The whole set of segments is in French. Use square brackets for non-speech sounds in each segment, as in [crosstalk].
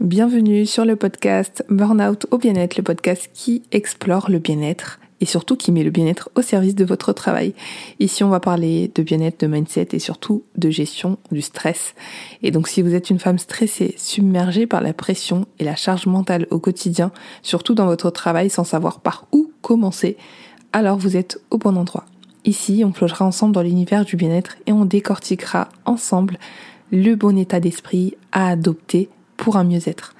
Bienvenue sur le podcast Burnout au bien-être, le podcast qui explore le bien-être et surtout qui met le bien-être au service de votre travail. Ici, on va parler de bien-être, de mindset et surtout de gestion du stress. Et donc, si vous êtes une femme stressée, submergée par la pression et la charge mentale au quotidien, surtout dans votre travail sans savoir par où commencer, alors vous êtes au bon endroit. Ici, on plongera ensemble dans l'univers du bien-être et on décortiquera ensemble le bon état d'esprit à adopter pour un mieux-être.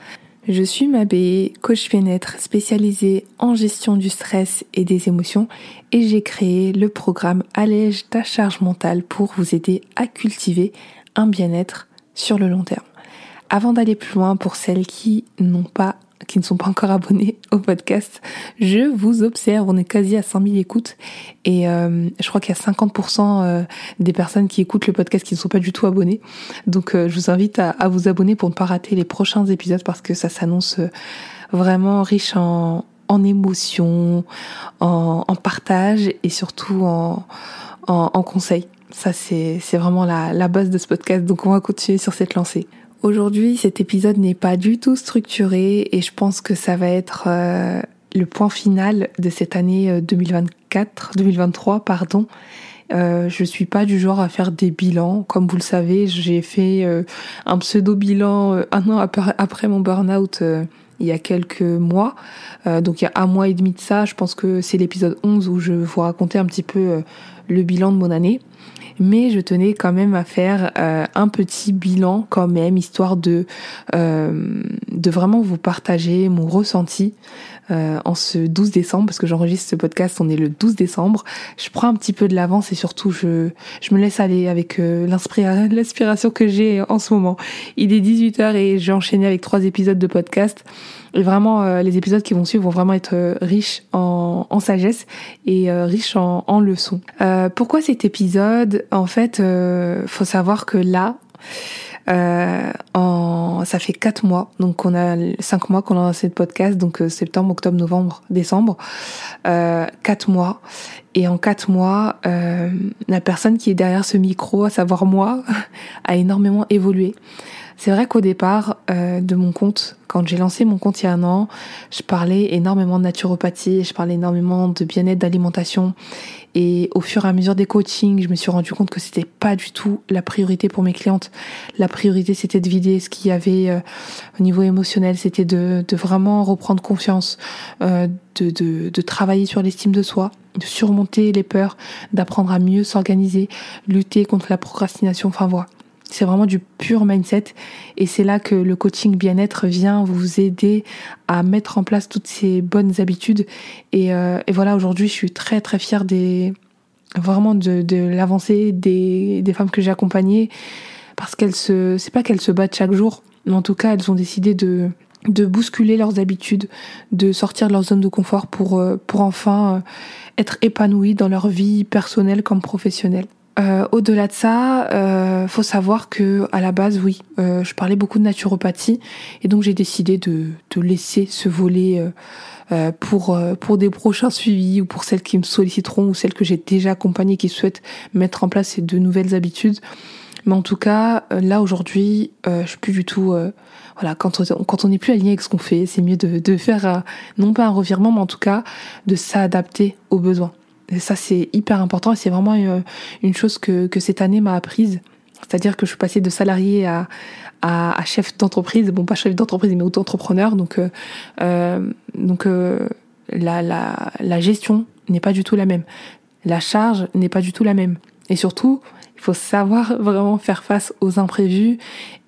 Je suis Mabé, coach bien-être spécialisée en gestion du stress et des émotions et j'ai créé le programme Allège ta charge mentale pour vous aider à cultiver un bien-être sur le long terme. Avant d'aller plus loin, pour celles qui n'ont pas qui ne sont pas encore abonnés au podcast, je vous observe. On est quasi à 100 000 écoutes et euh, je crois qu'il y a 50% euh, des personnes qui écoutent le podcast qui ne sont pas du tout abonnés. Donc euh, je vous invite à, vous abonner pour ne pas rater les prochains épisodes parce que ça s'annonce vraiment riche en, en émotions, en, en, partage et surtout en, en, en conseils. Ça, c'est vraiment la, la base de ce podcast. Donc on va continuer sur cette lancée. Aujourd'hui, cet épisode n'est pas du tout structuré et je pense que ça va être euh, le point final de cette année 2024, euh, 2023, pardon. Euh, je suis pas du genre à faire des bilans. Comme vous le savez, j'ai fait euh, un pseudo bilan un an après, mon burn-out il y a quelques mois. donc il y a un mois et demi de ça. Je pense que c'est l'épisode 11 où je vous raconter un petit peu le bilan de mon année mais je tenais quand même à faire euh, un petit bilan quand même, histoire de, euh, de vraiment vous partager mon ressenti euh, en ce 12 décembre, parce que j'enregistre ce podcast, on est le 12 décembre. Je prends un petit peu de l'avance et surtout je, je me laisse aller avec l'inspiration que j'ai en ce moment. Il est 18h et j'ai enchaîné avec trois épisodes de podcast. Et vraiment, euh, les épisodes qui vont suivre vont vraiment être euh, riches en, en, sagesse et euh, riches en, en leçons. pourquoi cet épisode? En fait, faut savoir que là, en, ça fait quatre mois, donc on a cinq mois qu'on a lancé le podcast, donc septembre, octobre, novembre, décembre, quatre mois. Et en quatre mois, la personne qui est derrière ce micro, à savoir moi, [laughs] a énormément évolué. C'est vrai qu'au départ euh, de mon compte, quand j'ai lancé mon compte il y a un an, je parlais énormément de naturopathie, je parlais énormément de bien-être, d'alimentation. Et au fur et à mesure des coachings, je me suis rendu compte que c'était pas du tout la priorité pour mes clientes. La priorité, c'était de vider ce qu'il y avait euh, au niveau émotionnel, c'était de, de, vraiment reprendre confiance, euh, de, de, de travailler sur l'estime de soi, de surmonter les peurs, d'apprendre à mieux s'organiser, lutter contre la procrastination. Enfin voilà, c'est vraiment du pur mindset et c'est là que le coaching bien-être vient vous aider à mettre en place toutes ces bonnes habitudes. Et, euh, voilà, aujourd'hui, je suis très très fière des vraiment de, de l'avancée des, des femmes que j'ai accompagnées parce qu'elles se c'est pas qu'elles se battent chaque jour, mais en tout cas, elles ont décidé de de bousculer leurs habitudes, de sortir de leur zone de confort pour euh, pour enfin euh, être épanouies dans leur vie personnelle comme professionnelle. Euh, Au-delà de ça, euh, faut savoir que à la base, oui, euh, je parlais beaucoup de naturopathie et donc j'ai décidé de, de, laisser ce volet euh, euh pour pour des prochains suivis ou pour celles qui me solliciteront ou celles que j'ai déjà accompagnées qui souhaitent mettre en place ces deux nouvelles habitudes. Mais en tout cas, là aujourd'hui, je suis plus du tout. voilà, quand on quand on n'est plus aligné avec ce qu'on fait, c'est mieux de de faire non pas un revirement, mais en tout cas de s'adapter aux besoins. Et ça, c'est hyper important et c'est vraiment euh, une, chose que, que cette année m'a apprise. C'est-à-dire que je suis passée de salarié à, à, à chef d'entreprise, bon pas chef d'entreprise mais auto-entrepreneur. Donc, euh, euh donc euh, la, la, la gestion n'est pas du tout la même. La charge n'est pas du tout la même. Et surtout, faut savoir vraiment faire face aux imprévus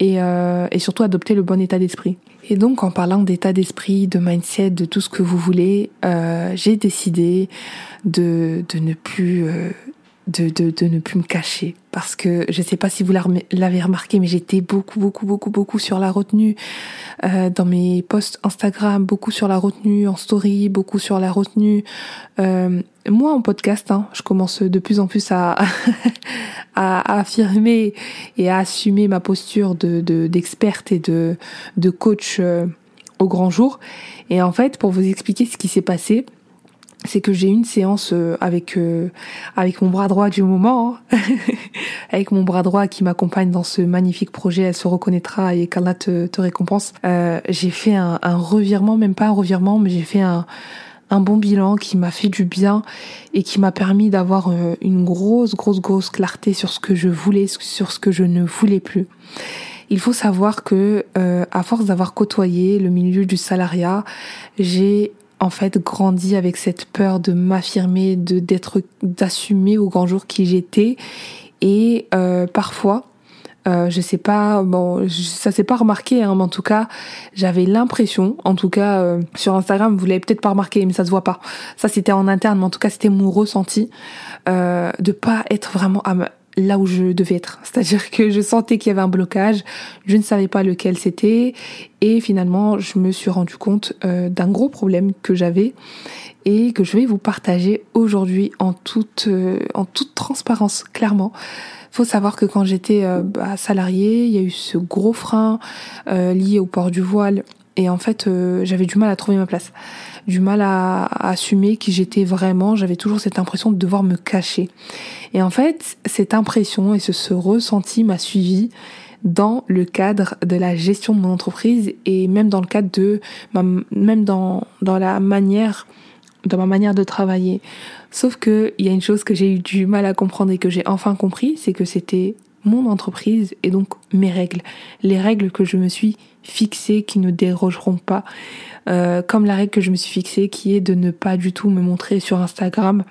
et, euh, et surtout adopter le bon état d'esprit. Et donc en parlant d'état d'esprit, de mindset, de tout ce que vous voulez, euh, j'ai décidé de, de ne plus euh, de, de, de, ne plus me cacher. Parce que je sais pas si vous l'avez remarqué mais j'étais beaucoup beaucoup beaucoup beaucoup sur la retenue euh, dans mes posts Instagram beaucoup sur la retenue en story beaucoup sur la retenue euh, moi en podcast hein, je commence de plus en plus à, [laughs] à, affirmer et à assumer ma posture de d'experte et de de coach euh, au grand jour. Et en fait pour vous expliquer ce qui s'est passé c'est que j'ai une séance euh, avec euh, avec mon bras droit du moment, hein. [laughs] avec mon bras droit qui m'accompagne dans ce magnifique projet. Elle se reconnaîtra et qu'Allah te, te récompense. Euh, j'ai fait un, un, revirement, même pas un revirement, mais j'ai fait un, un bon bilan qui m'a fait du bien et qui m'a permis d'avoir euh, une grosse, grosse, grosse clarté sur ce que je voulais, sur ce que je ne voulais plus. Il faut savoir que à force d'avoir côtoyé le milieu du salariat, j'ai en fait grandi avec cette peur de m'affirmer, de d'être, d'assumer au grand jour qui j'étais, et euh, parfois, euh, je sais pas, bon, ça s'est pas remarqué, hein, mais en tout cas, j'avais l'impression, en tout cas euh, sur Instagram, vous l'avez peut-être pas remarqué, mais ça se voit pas. Ça c'était en interne, mais en tout cas c'était mon ressenti euh, de pas être vraiment à là où je devais être. [laughs] C'est-à-dire que je sentais qu'il y avait un blocage, je ne savais pas lequel c'était, et finalement je me suis rendu compte euh, d'un gros problème que j'avais et que je vais vous partager aujourd'hui en toute euh, en toute transparence, clairement. Faut savoir que quand j'étais euh, bah, salariée, il y a eu ce gros frein lié au port du voile, et en fait j'avais du mal à trouver ma place du mal à, assumer qui j'étais vraiment. J'avais toujours cette impression de devoir me cacher. Et en fait, cette impression et ce, ce ressenti m'a suivi dans le cadre de la gestion de mon entreprise et même dans le cadre de ma, même dans, dans la manière dans ma manière de travailler. Sauf que il y a une chose que j'ai eu du mal à comprendre et que j'ai enfin compris, c'est que c'était mon entreprise et donc mes règles, les règles que je me suis fixées qui ne dérogeront pas. Euh, comme la règle que je me suis fixée qui est de ne pas du tout me montrer sur Instagram.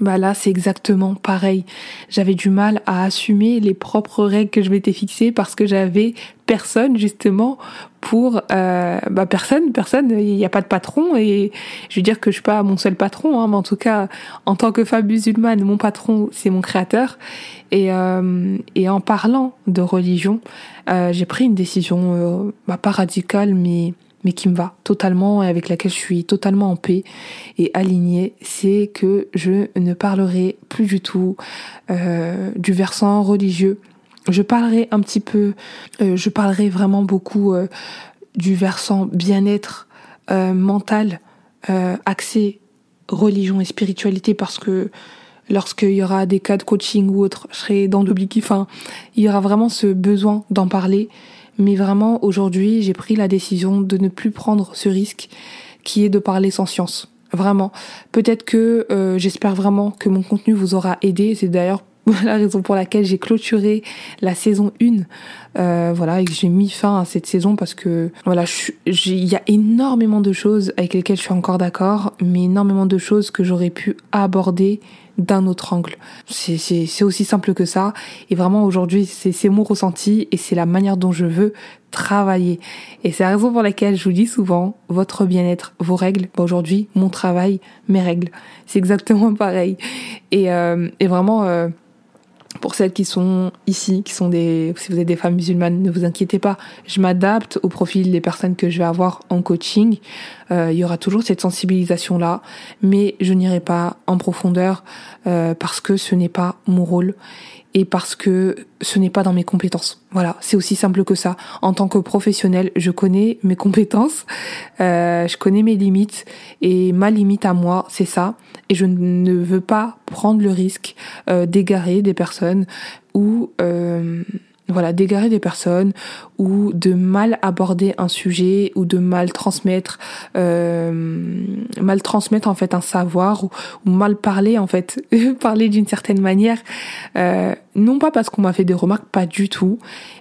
Bah là, c'est exactement pareil. J'avais du mal à assumer les propres règles que je m'étais fixées parce que j'avais personne justement pour euh, bah personne, personne. Il n'y a pas de patron et je veux dire que je suis pas mon seul patron, hein, mais en tout cas, en tant que femme musulmane, mon patron c'est mon créateur. Et euh, et en parlant de religion, euh, j'ai pris une décision euh, bah, pas radicale, mais mais qui me va totalement et avec laquelle je suis totalement en paix et alignée, c'est que je ne parlerai plus du tout euh, du versant religieux. Je parlerai un petit peu, euh, je parlerai vraiment beaucoup euh, du versant bien-être mental, axé religion et spiritualité parce que lorsqu'il y aura des cas de coaching ou autre, je serai dans l'oblique. Enfin, il y aura vraiment ce besoin d'en parler mais vraiment, aujourd'hui, j'ai pris la décision de ne plus prendre ce risque qui est de parler sans science. Vraiment. Peut-être que euh, j'espère vraiment que mon contenu vous aura aidé. C'est d'ailleurs [laughs] la raison pour laquelle j'ai clôturé la saison 1 euh, voilà et que j'ai mis fin à cette saison parce que voilà il y a énormément de choses avec lesquelles je suis encore d'accord mais énormément de choses que j'aurais pu aborder d'un autre angle. C'est aussi simple que ça. Et vraiment aujourd'hui, c'est mon ressenti et c'est la manière dont je veux travailler. Et c'est la raison pour laquelle je vous dis souvent, votre bien-être, vos règles. Bah aujourd'hui, mon travail, mes règles. C'est exactement pareil. Et, euh, et vraiment... Euh, pour celles qui sont ici, qui sont des, si vous êtes des femmes musulmanes, ne vous inquiétez pas. Je m'adapte au profil des personnes que je vais avoir en coaching. Euh, il y aura toujours cette sensibilisation là, mais je n'irai pas en profondeur euh, parce que ce n'est pas mon rôle et parce que ce n'est pas dans mes compétences. Voilà, c'est aussi simple que ça. En tant que professionnel, je connais mes compétences, euh, je connais mes limites et ma limite à moi, c'est ça. Et je ne veux pas prendre le risque euh, d'égarer des personnes ou euh, voilà, d'égarer des personnes ou de mal aborder un sujet ou de mal transmettre, euh, mal transmettre en fait un savoir ou, mal parler en fait, [laughs] parler d'une certaine manière. Euh, non pas parce qu'on m'a fait des remarques, pas du tout,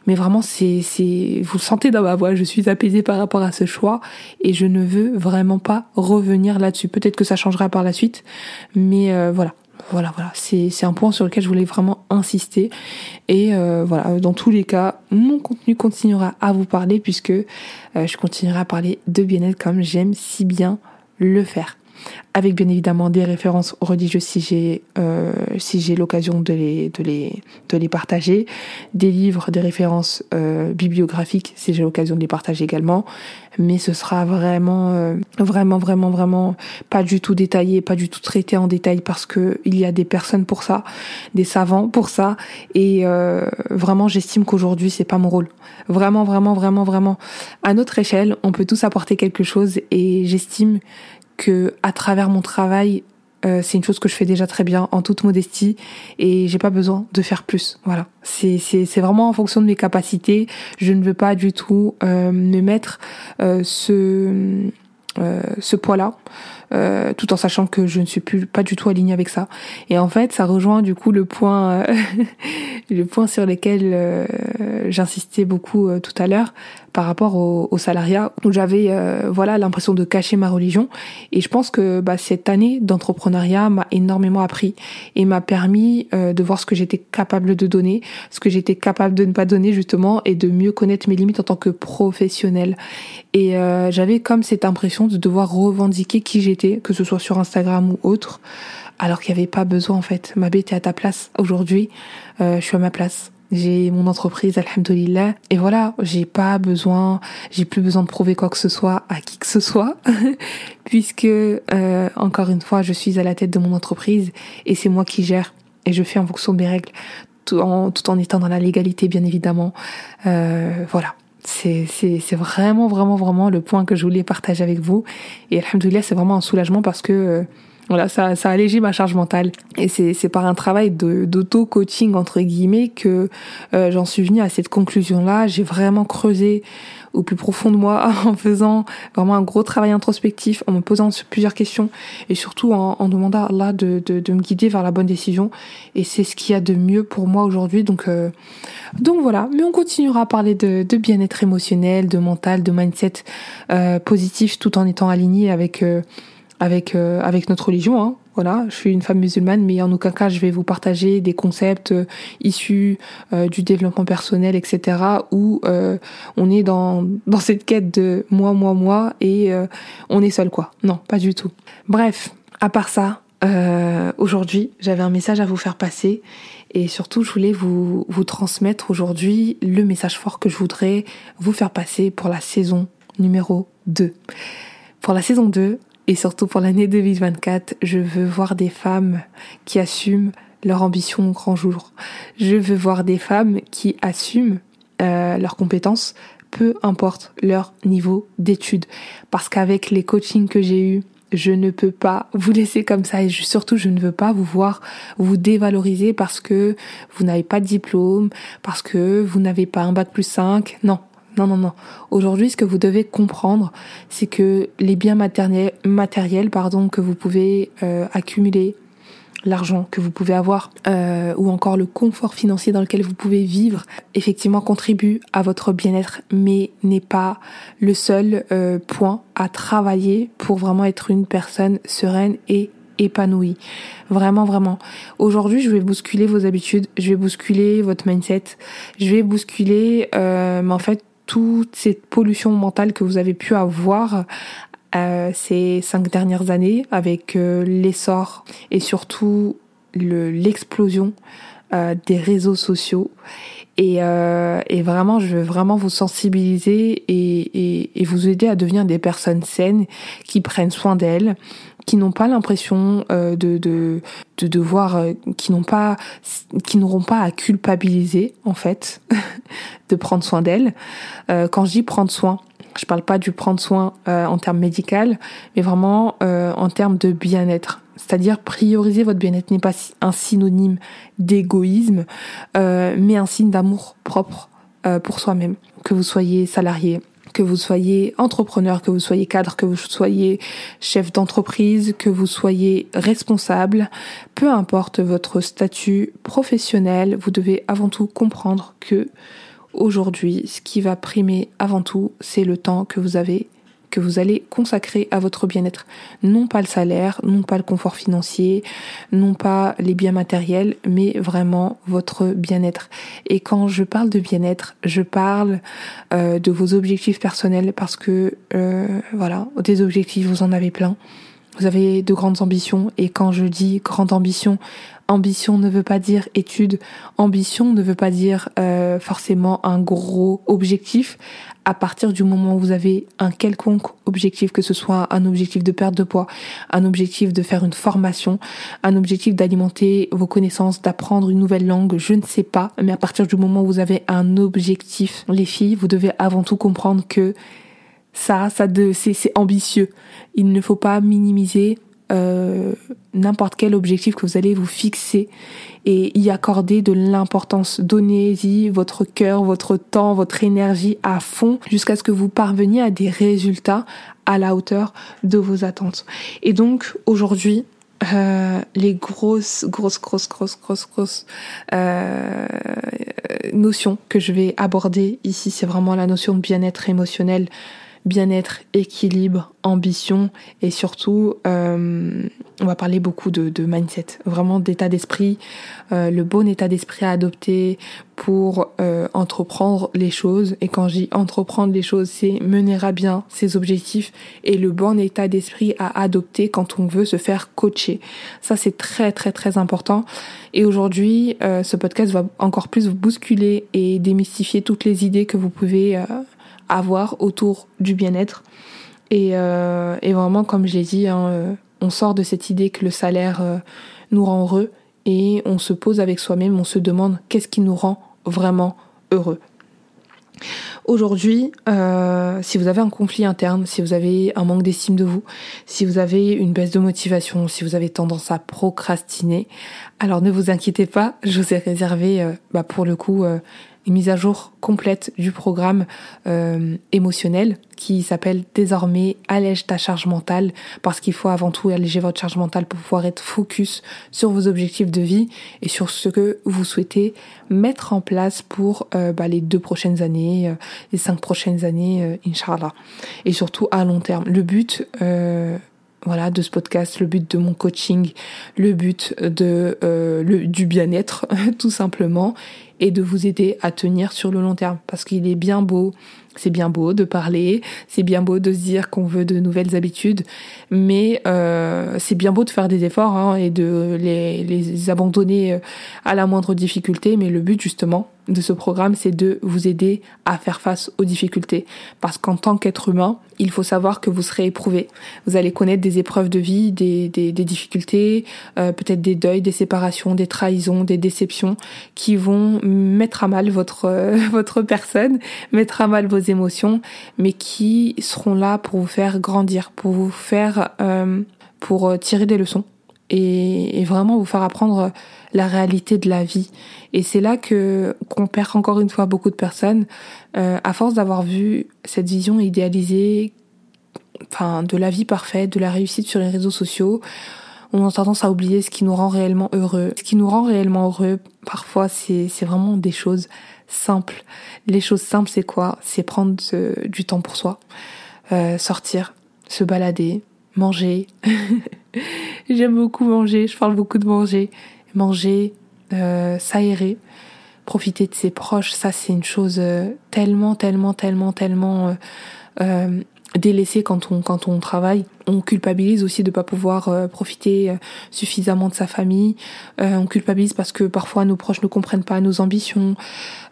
mais vraiment c'est, c'est, vous le sentez dans ma voix, je suis apaisée par rapport à ce choix et je ne veux vraiment pas revenir là-dessus. Peut-être que ça changera par la suite, mais euh, voilà voilà, voilà, c'est un point sur lequel je voulais vraiment insister. Et euh, voilà, dans tous les cas, mon contenu continuera à vous parler puisque euh, je continuerai à parler de bien-être comme j'aime si bien le faire avec bien évidemment des références religieuses si j'ai euh, si j'ai l'occasion de les de les de les partager, des livres, des références euh, bibliographiques si j'ai l'occasion de les partager également, mais ce sera vraiment euh, vraiment vraiment vraiment pas du tout détaillé, pas du tout traité en détail parce que il y a des personnes pour ça, des savants pour ça. Et vraiment j'estime qu'aujourd'hui c'est pas mon rôle. Vraiment vraiment vraiment vraiment à notre échelle, on peut tous apporter quelque chose et j'estime que à travers mon travail, euh, c'est une chose que je fais déjà très bien en toute modestie et j'ai pas besoin de faire plus. Voilà, c'est c'est vraiment en fonction de mes capacités. Je ne veux pas du tout euh, me mettre euh, ce ce poids-là. Euh, tout en sachant que je ne suis plus pas du tout alignée avec ça. Et en fait, ça rejoint du coup le point, euh, [laughs] le point sur lequel euh, j'insistais beaucoup tout à l'heure par rapport au, au salariat, où j'avais voilà l'impression de cacher ma religion. Et je pense que bah, cette année d'entrepreneuriat m'a énormément appris et m'a permis de voir ce que j'étais capable de donner, ce que j'étais capable de ne pas donner justement, et de mieux connaître mes limites en tant que professionnelle. Et j'avais comme cette impression de devoir revendiquer qui j'étais que ce soit sur Instagram ou autre, alors qu'il n'y avait pas besoin en fait. Ma bête est à ta place. Aujourd'hui, euh, je suis à ma place. J'ai mon entreprise, alhamdoulilah. Et voilà, j'ai pas besoin, j'ai plus besoin de prouver quoi que ce soit à qui que ce soit, [laughs] puisque, euh, encore une fois, je suis à la tête de mon entreprise et c'est moi qui gère et je fais en fonction de mes règles, tout en, tout en étant dans la légalité, bien évidemment. Euh, voilà c'est vraiment vraiment vraiment le point que je voulais partager avec vous. Et alhamdoulilah c'est vraiment un soulagement parce que euh, voilà ça ça allégé ma charge mentale. Et c'est par un travail de d'auto coaching entre guillemets que euh, j'en suis venue à cette conclusion là j'ai vraiment creusé au plus profond de moi [laughs] en faisant vraiment un gros travail introspectif, en me posant plusieurs questions et surtout en, en demandant là de, de, de, me guider vers la bonne décision. Et c'est ce qu'il y a de mieux pour moi aujourd'hui. Donc, euh, donc voilà. Mais on continuera à parler de, de bien-être émotionnel, de mental, de mindset euh, positif, tout en étant aligné avec euh, avec euh, avec notre religion. Hein. Voilà, je suis une femme musulmane, mais en aucun cas je vais vous partager des concepts euh, issus euh, du développement personnel, etc. Où on est dans [laughs] dans cette quête de moi, moi, moi et on est seul quoi. Non, pas du tout. Bref, à part ça, aujourd'hui j'avais un message à vous faire passer et surtout je voulais vous vous transmettre aujourd'hui le message fort que je voudrais vous faire passer pour la saison numéro 2. Pour la saison 2, et surtout pour l'année 2024, je veux voir des femmes qui assument leur ambition au grand jour. Je veux voir des femmes qui assument euh, leurs compétences, peu importe leur niveau d'études. Parce qu'avec les coachings que j'ai eus, je ne peux pas vous laisser comme ça et surtout je ne veux pas vous voir vous dévaloriser parce que vous n'avez pas de diplôme, parce que vous n'avez pas un bac plus 5. Non, non, non, non. Aujourd'hui, ce que vous devez comprendre, c'est que les biens matériels, matériels pardon, que vous pouvez euh, accumuler, l'argent que vous pouvez avoir, euh, ou encore le confort financier dans lequel vous pouvez vivre, effectivement contribue à votre bien-être, mais n'est pas le seul euh, point à travailler pour vraiment être une personne sereine et épanouie. Vraiment, vraiment. Aujourd'hui, je vais bousculer vos habitudes, je vais bousculer votre mindset, je vais bousculer, euh, mais en fait, toute cette pollution mentale que vous avez pu avoir euh, ces cinq dernières années avec euh, l'essor et surtout l'explosion euh, des réseaux sociaux. Et, euh, et, vraiment, je veux vraiment vous sensibiliser et, et, et, vous aider à devenir des personnes saines qui prennent soin d'elles, qui n'ont pas l'impression euh, de, de, de devoir, euh, qui n'ont pas, qui n'auront pas à culpabiliser en fait [laughs] de prendre soin d'elles. Euh, quand je dis prendre soin, je parle pas du prendre soin en termes médical, mais vraiment en termes de bien-être. C'est-à-dire prioriser votre bien-être n'est pas un synonyme d'égoïsme, mais un signe d'amour propre pour soi-même. Que vous soyez salarié, que vous soyez entrepreneur, que vous soyez cadre, que vous soyez chef d'entreprise, que vous soyez responsable, peu importe votre statut professionnel, vous devez avant tout comprendre que aujourd'hui, ce qui va primer avant tout, c'est le temps que vous avez que vous allez consacrer à votre bien-être. Non pas le salaire, non pas le confort financier, non pas les biens matériels, mais vraiment votre bien-être. Et quand je parle de bien-être, je parle euh, de vos objectifs personnels parce que euh, voilà, des objectifs, vous en avez plein. Vous avez de grandes ambitions et quand je dis grande ambition, ambition ne veut pas dire étude, ambition ne veut pas dire euh, forcément un gros objectif à partir du moment où vous avez un quelconque objectif, que ce soit un objectif de perte de poids, un objectif de faire une formation, un objectif d'alimenter vos connaissances, d'apprendre une nouvelle langue, je ne sais pas, mais à partir du moment où vous avez un objectif, les filles, vous devez avant tout comprendre que ça, ça de, c'est ambitieux. Il ne faut pas minimiser euh, n'importe quel objectif que vous allez vous fixer et y accorder de l'importance. Donnez-y votre cœur, votre temps, votre énergie à fond jusqu'à ce que vous parveniez à des résultats à la hauteur de vos attentes. Et donc aujourd'hui, euh, les grosses, grosses, grosses, grosses, grosses, grosses euh, notions que je vais aborder ici, c'est vraiment la notion de bien-être émotionnel, bien-être, équilibre, ambition et surtout, euh, on va parler beaucoup de, de mindset, vraiment d'état d'esprit, euh, le bon état d'esprit à adopter pour euh, entreprendre les choses. Et quand dis entreprendre les choses, c'est mener à bien ses objectifs et le bon état d'esprit à adopter quand on veut se faire coacher. Ça, c'est très très très important. Et aujourd'hui, euh, ce podcast va encore plus vous bousculer et démystifier toutes les idées que vous pouvez avoir autour du bien-être. Et, euh, et, vraiment, comme je l'ai dit, hein, euh, on sort de cette idée que le salaire euh, nous rend heureux et on se pose avec soi-même, on se demande qu'est-ce qui nous rend vraiment heureux. Aujourd'hui, si vous avez un conflit interne, si vous avez un manque d'estime de vous, si vous avez une baisse de motivation, si vous avez tendance à procrastiner, alors ne vous inquiétez pas, [laughs] je vous ai réservé bah pour le coup une mise à jour complète du programme euh, émotionnel qui s'appelle désormais allège ta charge mentale parce qu'il faut avant tout alléger votre charge mentale pour pouvoir être focus sur vos objectifs de vie et sur ce que vous souhaitez mettre en place pour euh, bah, les deux prochaines années, euh, les cinq prochaines années, euh, inshallah. Et surtout à long terme. Le but voilà de ce podcast, le but de mon coaching, le but de le, du bien-être [laughs] tout simplement et de vous aider à tenir sur le long terme. Parce qu'il est bien beau, c'est bien beau de parler, c'est bien beau de se dire qu'on veut de nouvelles habitudes, mais euh, c'est bien beau de faire des efforts hein, et de les, les abandonner euh, à la moindre difficulté. Mais le but justement de ce programme, c'est de vous aider à faire face aux difficultés. Parce qu'en tant qu'être humain, il faut savoir que vous serez éprouvé. Vous allez connaître des épreuves de vie, des, des, des difficultés, euh, peut-être des deuils, des séparations, des trahisons, des déceptions qui vont mettre à mal votre euh, [laughs] votre personne, mettre à mal émotions, mais qui seront là pour vous faire grandir, pour vous faire euh, pour tirer des leçons et, vraiment vous faire apprendre la réalité de la vie. Et c'est là que qu'on perd encore une fois beaucoup de personnes euh, à force d'avoir vu cette vision idéalisée, enfin de la vie parfaite, de la réussite sur les réseaux sociaux. On a tendance à oublier ce qui nous rend réellement heureux. Ce qui nous rend réellement heureux, parfois, c'est vraiment des choses simples. Les choses simples, c'est quoi? C'est prendre du temps pour soi, euh, sortir, se balader, manger. [laughs] J'aime beaucoup manger, je parle beaucoup de manger manger, euh, s'aérer, profiter de ses proches, ça c'est une chose euh, tellement, tellement, tellement, tellement euh, euh, délaissée quand on quand on travaille. On culpabilise aussi de pas pouvoir euh, profiter suffisamment de sa famille. on culpabilise parce que parfois nos proches ne comprennent pas nos ambitions,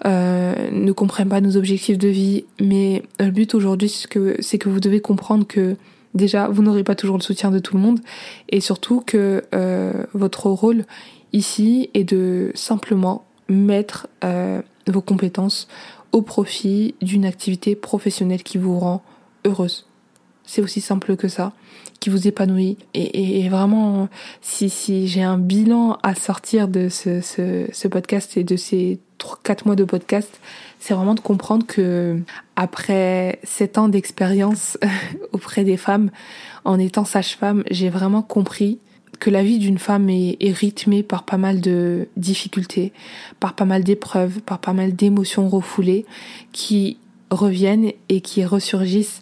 ne comprennent pas nos objectifs de vie. Mais le but aujourd'hui, c'est que c'est que vous devez comprendre que déjà vous n'aurez pas toujours le soutien de tout le monde et surtout que votre rôle ici est de simplement mettre euh, vos compétences au profit d'une activité professionnelle qui vous rend heureuse. C'est aussi simple que ça, qui vous épanouit. Et, et, vraiment, si, si j'ai un bilan à sortir de ce, ce, ce podcast et de ces 4 mois de podcast, c'est vraiment de comprendre que après 7 ans d'expérience [laughs] auprès des femmes, en étant sage-femme, j'ai vraiment compris que la vie d'une femme est, rythmée par pas mal de difficultés, par pas mal d'épreuves, par pas mal d'émotions refoulées qui reviennent et qui ressurgissent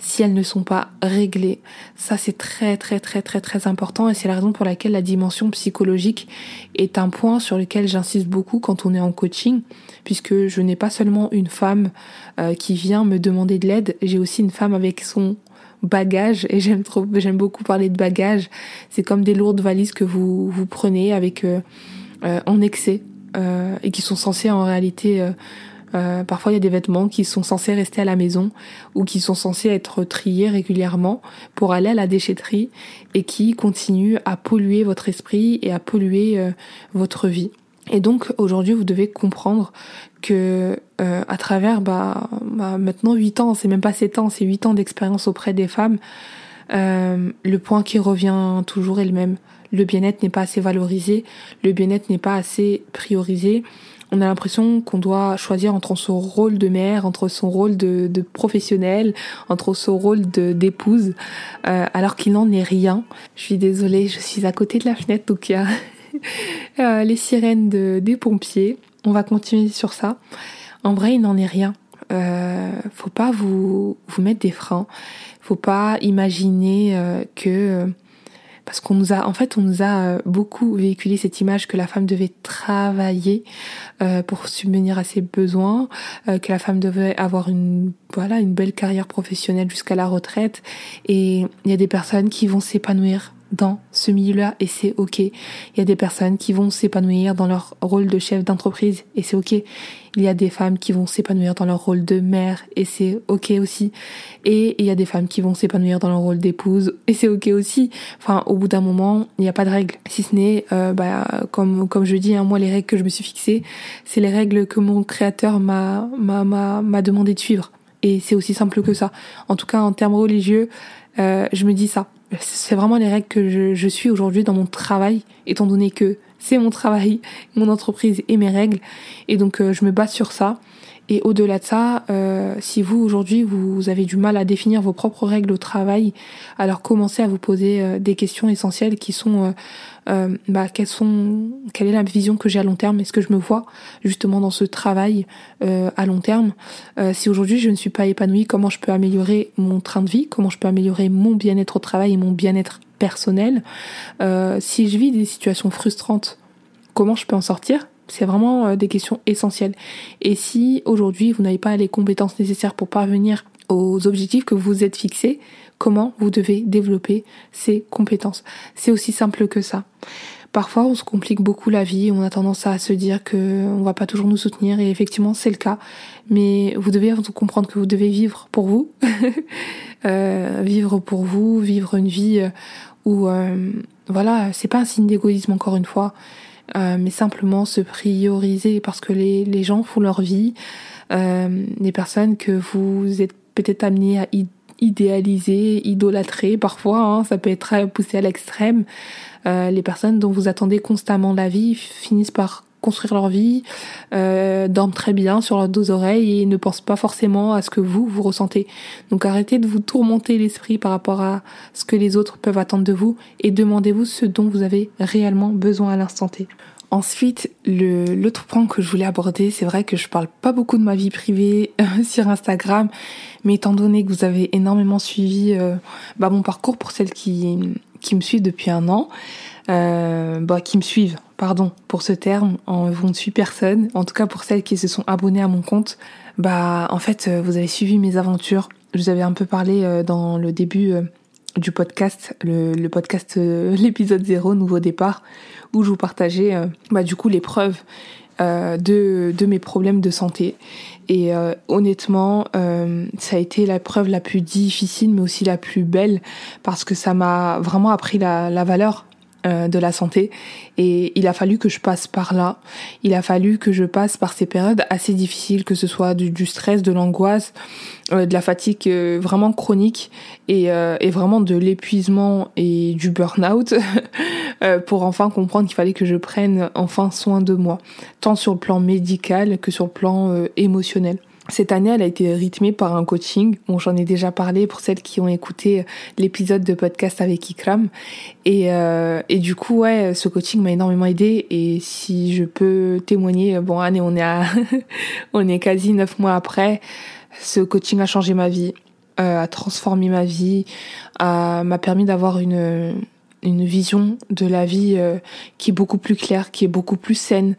si elles ne sont pas réglées. Ça, c'est très, très, très, très, très important et c'est la raison pour laquelle la dimension psychologique est un point sur lequel j'insiste beaucoup quand on est en coaching, puisque je n'ai pas seulement une femme euh, qui vient me demander de l'aide, j'ai aussi une femme avec son bagages et j'aime trop j'aime beaucoup parler de bagages c'est comme des lourdes valises que vous vous prenez avec euh, euh, en excès euh, et qui sont censés en réalité parfois il y a des vêtements qui sont censés rester à la maison ou qui sont censés être triés régulièrement pour aller à la déchetterie et qui continuent à polluer votre esprit et à polluer votre vie et donc aujourd'hui vous devez comprendre que euh, à travers bah, bah, maintenant 8 ans, c'est même pas 7 ans, c'est 8 ans d'expérience auprès des femmes, euh, le point qui revient toujours est le même. Le bien-être n'est pas assez valorisé, le bien-être n'est pas assez priorisé. On a l'impression qu'on doit choisir entre son rôle de mère, entre son rôle de, professionnel, entre son rôle d'épouse, euh, alors qu'il n'en est rien. Je suis désolée, je suis à côté de la fenêtre, donc il [laughs] euh, les sirènes de, des pompiers. On va continuer sur ça. En vrai, il n'en est rien. Euh, faut pas vous vous mettre des freins. Faut pas imaginer euh, que parce qu'on nous a en fait on nous a euh, beaucoup véhiculé cette image que la femme devait travailler euh, pour subvenir à ses besoins, euh, que la femme devait avoir une voilà une belle carrière professionnelle jusqu'à la retraite. Et il y a des personnes qui vont s'épanouir dans ce milieu-là et c'est ok. Il y a des personnes qui vont s'épanouir dans leur rôle de chef d'entreprise et c'est ok. Il y a des femmes qui vont s'épanouir dans leur rôle de mère et c'est ok aussi. Et il y a des femmes qui vont s'épanouir dans leur rôle d'épouse et c'est ok aussi. Enfin, au bout d'un moment, il n'y a pas de règles. Si ce n'est, euh, bah, comme comme je dis, hein, moi les règles que je me suis fixées, c'est les règles que mon créateur m'a m'a m'a demandé de suivre. Et c'est aussi simple que ça. En tout cas, en termes religieux, euh, je me dis ça c'est vraiment les règles que je, je suis aujourd'hui dans mon travail, étant donné que c'est mon travail, mon entreprise et mes règles. Et donc euh, je me base sur ça. Et au-delà de ça, euh, si vous aujourd'hui vous avez du mal à définir vos propres règles au travail, alors commencez à vous poser euh, des questions essentielles qui sont euh, euh, bah, quelles sont, quelle est la vision que j'ai à long terme Est-ce que je me vois justement dans ce travail à long terme. Si aujourd'hui je ne suis pas épanouie, comment je peux améliorer mon train de vie? Comment je peux améliorer mon bien-être au travail et mon bien-être personnel? Si je vis des situations frustrantes, comment je peux en sortir? C'est vraiment euh, des questions essentielles. Et si aujourd'hui vous n'avez pas les compétences nécessaires pour parvenir aux objectifs que vous êtes fixés, comment vous devez développer ces compétences? C'est aussi simple que ça. Parfois, on se complique beaucoup la vie, on a tendance à se dire que on va pas toujours nous soutenir et effectivement, c'est le cas. Mais vous devez comprendre que vous devez vivre pour vous, [laughs] euh, vivre pour vous, vivre une vie euh, où voilà, c'est pas un signe d'égoïsme encore une fois. Euh, mais simplement se prioriser parce que les, les gens font leur vie, euh, les personnes que vous êtes peut-être amenés à idéaliser, idolâtrer parfois, hein, ça peut être poussé à l'extrême. Euh, les personnes dont vous attendez constamment la vie finissent par construire leur vie, euh, dorment très bien sur leurs deux oreilles et ne pensent pas forcément à ce que vous, vous ressentez. Donc arrêtez de vous tourmenter l'esprit par rapport à ce que les autres peuvent attendre de vous et demandez-vous ce dont vous avez réellement besoin à l'instant T. Ensuite, l'autre point que je voulais aborder, c'est vrai que je parle pas beaucoup de ma vie privée euh, [laughs] sur Instagram, mais étant donné que vous avez énormément suivi euh, bah, mon parcours pour celles qui qui me suivent depuis un an, euh, bah, qui me suivent, pardon pour ce terme, on, vous ne suit personne, en tout cas pour celles qui se sont abonnées à mon compte, bah en fait euh, vous avez suivi mes aventures. Je vous avais un peu parlé euh, dans le début euh, du podcast, le, podcast, [laughs] l'épisode 0, Nouveau Départ, où je vous partageais bah, du coup les preuves de, de mes problèmes de santé. Et honnêtement, ça a été la preuve la plus difficile, mais aussi la plus belle, parce que ça m'a vraiment appris la valeur euh, de la santé et il a fallu que je passe par là. Il a fallu que je passe par ces périodes assez difficiles, que ce soit du, stress, de l'angoisse, euh, de la fatigue euh, vraiment chronique et, et vraiment de l'épuisement et du burn-out [laughs] pour enfin comprendre qu'il fallait que je prenne enfin soin de moi, tant sur le plan médical que sur le plan émotionnel. Cette année, elle a été rythmée par un coaching. Bon, j'en ai déjà parlé pour celles qui ont écouté l'épisode de podcast avec Ikram. Et, euh, et du coup, ouais, ce coaching m'a énormément aidé. Et si je peux témoigner, bon, année, on est à, [laughs] on est quasi neuf mois après. Ce coaching a changé ma vie, euh, a transformé ma vie, m'a permis d'avoir une une vision de la vie euh, qui est beaucoup plus claire, qui est beaucoup plus saine.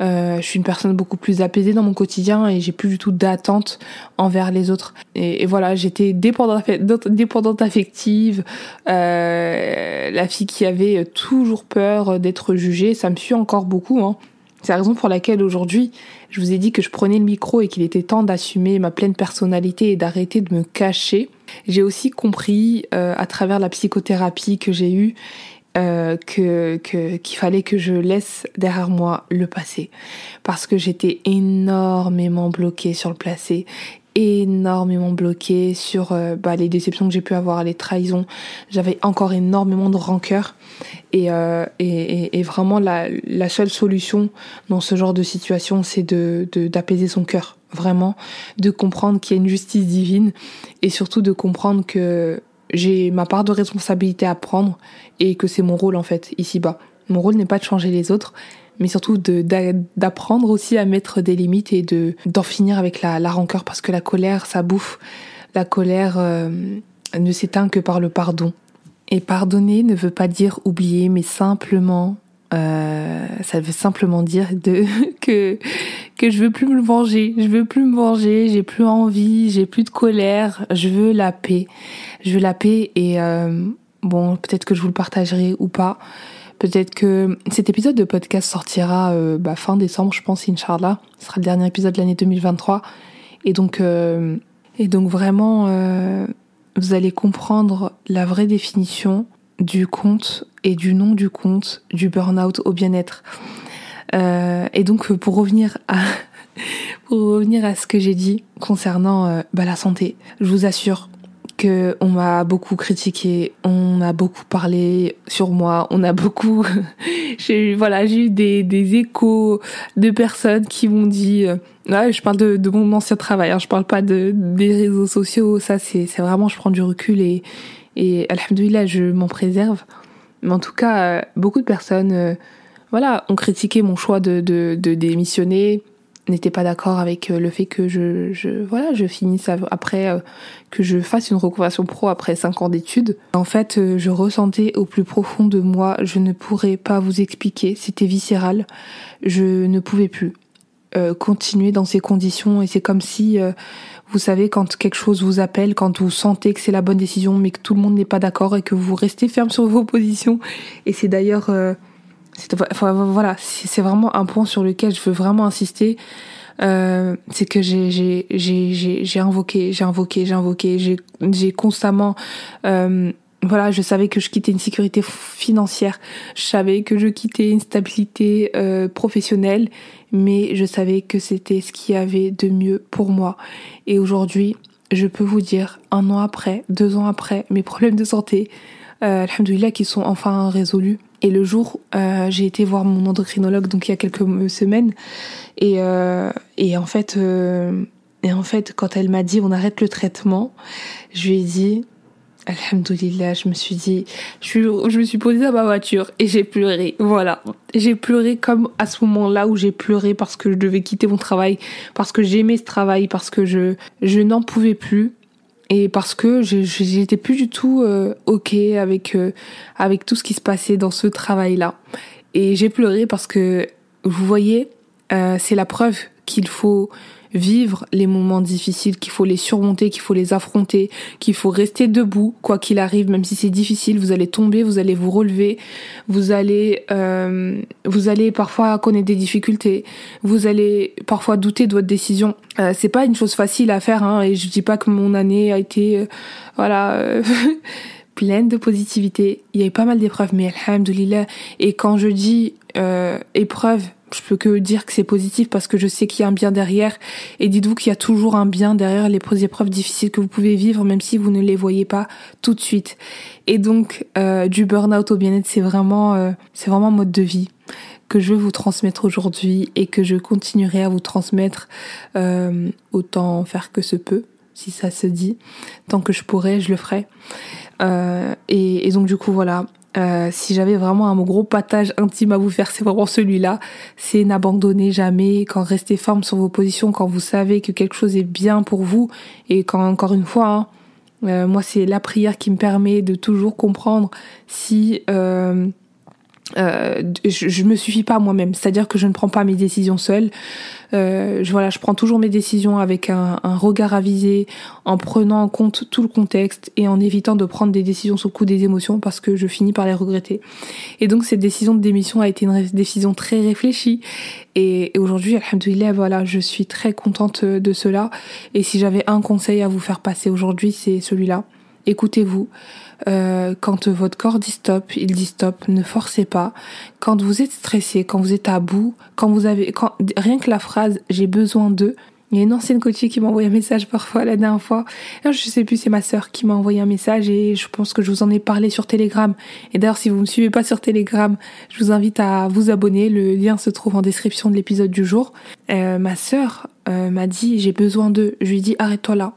Euh, je suis une personne beaucoup plus apaisée dans mon quotidien et j'ai plus du tout d'attente envers les autres. Et, voilà, j'étais dépendante, dépendante affective, euh, la fille qui avait toujours peur d'être jugée. Ça me suit encore beaucoup. Hein. C'est la raison pour laquelle aujourd'hui, je vous ai dit que je prenais le micro et qu'il était temps d'assumer ma pleine personnalité et d'arrêter de me cacher. J'ai aussi compris euh, à travers la psychothérapie que j'ai eue euh, que qu'il fallait que je laisse derrière moi le passé parce que j'étais énormément bloquée sur le passé énormément bloquée sur euh, bah, les déceptions que j'ai pu avoir, les trahisons. J'avais encore énormément de rancœur. Et, euh, et, et, vraiment la, la seule solution dans ce genre de situation, c'est de d'apaiser son cœur, vraiment, de comprendre qu'il y a une justice divine. Et surtout de comprendre que j'ai ma part de responsabilité à prendre et que c'est mon rôle en fait ici-bas. Mon rôle n'est pas de changer les autres, mais surtout d'apprendre aussi à mettre des limites et de d'en finir avec la, la, rancœur parce que la colère ça bouffe. La colère euh, ne s'éteint que par le pardon. Et pardonner ne veut pas dire oublier, mais simplement euh, ça veut simplement dire de [laughs] que que je veux plus me venger, je veux plus me venger, j'ai plus envie, j'ai plus de colère, je veux la paix, je veux la paix et euh, bon peut-être que je vous le partagerai ou pas, peut-être que cet épisode de podcast sortira euh, bah, fin décembre je pense inchallah, ce sera le dernier épisode de l'année 2023 et donc euh, et donc vraiment euh, vous allez comprendre la vraie définition du compte et du nom du compte du burn-out au bien-être. Euh, et donc pour revenir à [laughs] pour revenir à ce que j'ai dit concernant euh, bah, la santé, je vous assure que on m'a beaucoup critiqué, on a beaucoup parlé sur moi, on a beaucoup, [laughs] j'ai voilà, j'ai eu des, des échos de personnes qui m'ont dit, euh, je parle de, de mon ancien travail, hein, je parle pas de des réseaux sociaux, ça c'est c'est vraiment, je prends du recul et et alhamdoulilah, je m'en préserve. Mais en tout cas, euh, beaucoup de personnes euh, voilà, ont critiqué mon choix de, de, de démissionner, n'étaient pas d'accord avec euh, le fait que je, je, voilà, je finisse après, que je fasse une reconversion pro après 5 ans d'études. En fait, je ressentais au plus profond de moi, je ne pourrais pas vous expliquer, c'était viscéral, je ne pouvais plus continuer dans ces conditions et c'est comme si vous savez, quand quelque chose vous appelle, quand vous sentez que c'est la bonne décision, mais que tout le monde n'est pas d'accord et que vous restez ferme sur vos positions. Et c'est d'ailleurs, euh, voilà, c'est vraiment un point sur lequel je veux vraiment insister. Euh, c'est que j'ai j'ai j'ai j'ai invoqué j'ai invoqué j'ai invoqué j'ai j'ai constamment euh, voilà, je savais que je quittais une sécurité financière, je savais que je quittais une stabilité euh, professionnelle, mais je savais que c'était ce qu'il y avait de mieux pour moi. Et aujourd'hui, je peux vous dire, un an après, deux ans après, mes problèmes de santé, euh, alhamdoulilah, qui sont enfin résolus. Et le jour, euh, j'ai été voir mon endocrinologue, donc il y a quelques semaines, et, euh, et en fait, euh, et en fait, quand elle m'a dit on arrête le traitement, je lui ai dit Alhamdulillah, je me suis dit, je me suis posée dans ma voiture et j'ai pleuré. Voilà. J'ai pleuré comme à ce moment-là où j'ai pleuré parce que je devais quitter mon travail, parce que j'aimais ce travail, parce que je, je n'en pouvais plus et parce que j'étais plus du tout euh, ok avec euh, avec tout ce qui se passait dans ce travail-là. Et j'ai pleuré parce que vous voyez, euh, c'est la preuve qu'il faut vivre les moments difficiles, qu'il faut les surmonter, qu'il faut les affronter, qu'il faut rester debout, quoi qu'il arrive, même si c'est difficile, vous allez tomber, vous allez vous relever, vous allez, euh, vous allez parfois connaître des difficultés, vous allez parfois douter de votre décision. Euh, c'est pas une chose facile à faire, hein, et je dis pas que mon année a été, euh, voilà. Euh, [laughs] pleine de positivité. Il y a eu pas mal d'épreuves, mais alhamdoulilah. Et quand je dis euh, épreuve, je peux que dire que c'est positif parce que je sais qu'il y a un bien derrière. Et dites-vous qu'il y a toujours un bien derrière les épreuves difficiles que vous pouvez vivre, même si vous ne les voyez pas tout de suite. Et donc, euh, du burn-out au bien-être, c'est vraiment, euh, c'est vraiment un mode de vie que je veux vous transmettre aujourd'hui et que je continuerai à vous transmettre euh, autant faire que ce peut, si ça se dit. Tant que je pourrai, je le ferai. et, et donc du coup voilà, euh, si j'avais vraiment un gros patage intime à vous faire, c'est vraiment celui-là. C'est n'abandonnez jamais, quand restez ferme sur vos positions, quand vous savez que quelque chose est bien pour vous, et quand encore une fois, hein, euh, moi c'est la prière qui me permet de toujours comprendre si euh, euh, je, je me suffis pas moi-même, c'est-à-dire que je ne prends pas mes décisions seule. Euh, je, voilà, je prends toujours mes décisions avec un, un, regard avisé, en prenant en compte tout le contexte et en évitant de prendre des décisions sous le coup des émotions parce que je finis par les regretter. Et donc cette décision de démission a été une décision très réfléchie. Et, et aujourd'hui, alhamdoulilah, voilà, je suis très contente de cela. Et si j'avais un conseil à vous faire passer aujourd'hui, c'est celui-là écoutez-vous. Euh, quand votre corps dit stop, il dit stop, ne forcez pas. Quand vous êtes stressé, quand vous êtes à bout, quand vous avez, quand, rien que la phrase j'ai besoin d'eux, il y a une ancienne coachée qui m'a envoyé un message parfois la dernière fois. Je sais plus, c'est ma sœur qui m'a envoyé un message et je pense que je vous en ai parlé sur Telegram. Et d'ailleurs, si vous me suivez pas sur Telegram, je vous invite à vous abonner. Le lien se trouve en description de l'épisode du jour. Euh, ma sœur euh, m'a dit j'ai besoin d'eux. Je lui ai dit arrête-toi là.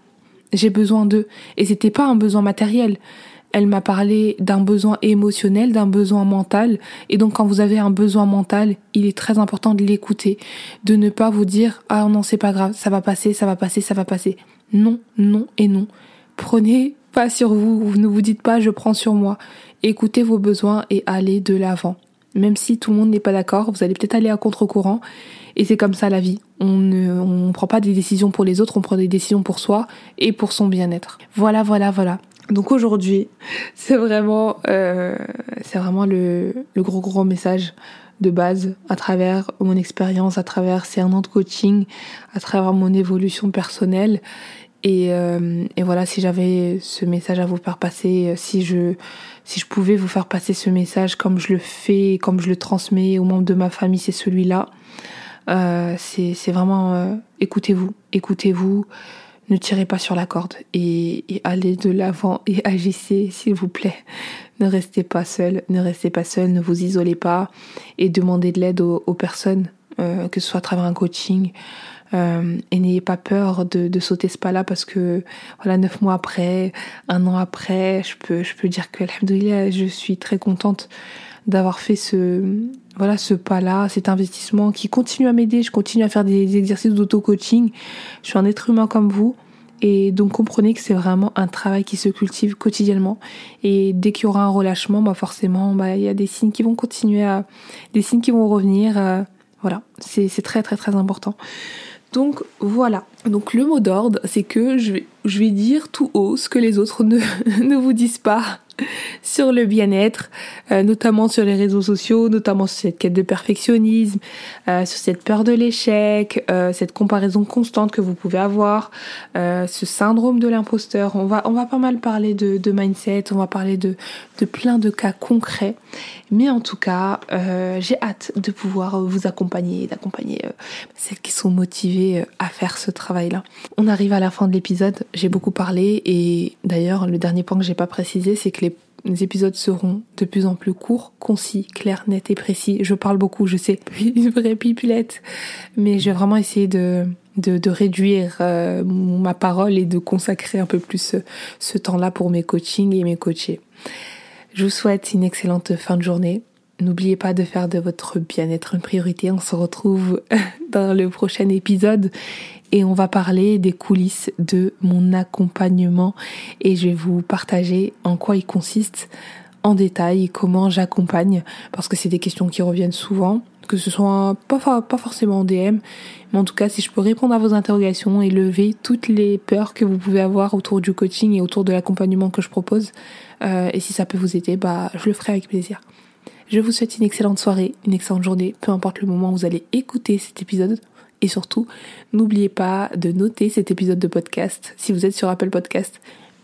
J'ai besoin d'eux. Et c'était pas un besoin matériel. Elle m'a parlé d'un besoin émotionnel, d'un besoin mental. Et donc quand vous avez un besoin mental, il est très important de l'écouter, de ne pas vous dire ah non c'est pas grave, ça va passer, ça va passer, ça va passer. Non, non et non. Prenez pas sur vous, ne vous dites pas je prends sur moi. Écoutez vos besoins et allez de l'avant. Même si tout le monde n'est pas d'accord, vous allez peut-être aller à contre-courant. Et c'est comme ça la vie. On ne on prend pas des décisions pour les autres, on prend des décisions pour soi et pour son bien-être. Voilà, voilà, voilà. Donc aujourd'hui, c'est vraiment, euh, vraiment le, gros gros message de base à travers mon expérience, à travers ces un de coaching, à travers mon évolution personnelle. Et, euh, et voilà, si j'avais ce message à vous faire passer, si je, si je pouvais vous faire passer ce message comme je le fais, comme je le transmets aux membres de ma famille, c'est celui-là. Euh, c'est vraiment euh, écoutez-vous, écoutez-vous ne tirez pas sur la corde et, allez de l'avant et [laughs] agissez, s'il vous plaît. Ne restez pas seul, ne restez pas seul, ne vous isolez pas et demandez de l'aide aux, personnes, euh, que ce soit à travers un coaching. Euh, et n'ayez pas peur de, sauter ce pas-là parce que voilà neuf mois après, un an après, je peux je peux dire que je suis très contente d'avoir fait ce voilà ce pas-là, cet investissement qui continue à m'aider. Je continue à faire des exercices d'auto-coaching. Je suis un être humain comme vous. Et donc comprenez que c'est vraiment un travail qui se cultive quotidiennement. Et dès qu'il y aura un relâchement, bah forcément, bah il y a des signes qui vont continuer à, des signes qui vont revenir. Euh, voilà, c'est très très très important. Donc voilà. Donc le mot d'ordre, c'est que je vais, je vais dire tout haut ce que les autres ne, [laughs] ne vous disent pas sur le bien-être, euh, notamment sur les réseaux sociaux, notamment sur cette quête de perfectionnisme, euh, sur cette peur de l'échec, euh, cette comparaison constante que vous pouvez avoir, ce syndrome de l'imposteur. On va, on va pas mal parler de, de, mindset, on va parler de, de plein de cas concrets. Mais en tout cas, j'ai hâte de pouvoir vous accompagner, d'accompagner celles qui sont motivées à faire ce travail-là. On arrive à la fin de l'épisode. J'ai beaucoup parlé et d'ailleurs, le dernier point que j'ai pas précisé, c'est que les les épisodes seront de plus en plus courts, concis, clairs, nets et précis. Je parle beaucoup, je sais, [laughs] une vraie pipulette, mais je vais vraiment essayer de, de, réduire euh, ma parole et de consacrer un peu plus ce, temps-là pour mes coachings et mes coachés. Je vous souhaite une excellente fin de journée. N'oubliez pas de faire de votre bien-être une priorité. On se retrouve [laughs] dans le prochain épisode et on va parler des coulisses de mon accompagnement et je vais vous partager en quoi il consiste en détail, comment j'accompagne, parce que c'est des questions qui reviennent souvent, que ce soit pas, pas forcément en DM, mais en tout cas si je peux répondre à vos interrogations et lever toutes les peurs que vous pouvez avoir autour du coaching et autour de l'accompagnement que je propose, euh, et si ça peut vous aider, bah je le ferai avec plaisir. Je vous souhaite une excellente soirée, une excellente journée, peu importe le moment où vous allez écouter cet épisode. Et surtout, n'oubliez pas de noter cet épisode de podcast, si vous êtes sur Apple Podcast,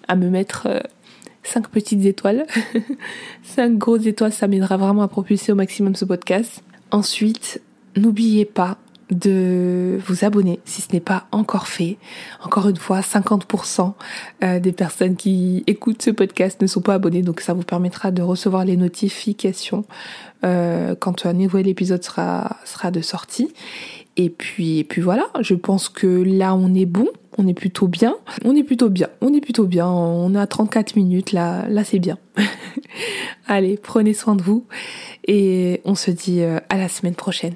à me mettre 5 euh, petites étoiles. [laughs] 5 grosses étoiles, ça m'aidera vraiment à propulser au maximum ce podcast. Ensuite, n'oubliez pas de vous abonner si ce n'est pas encore fait. Encore une fois, 50% euh, des personnes qui écoutent ce podcast ne sont pas abonnées, donc ça vous permettra de recevoir les notifications euh, quand un nouvel épisode sera, sera de sortie. Et puis, puis voilà, je pense que là on est bon, on est plutôt bien, on est plutôt bien, on est plutôt bien, on à 34 minutes, là, là c'est bien. [laughs] Allez, prenez soin de vous et on se dit euh, à la semaine prochaine.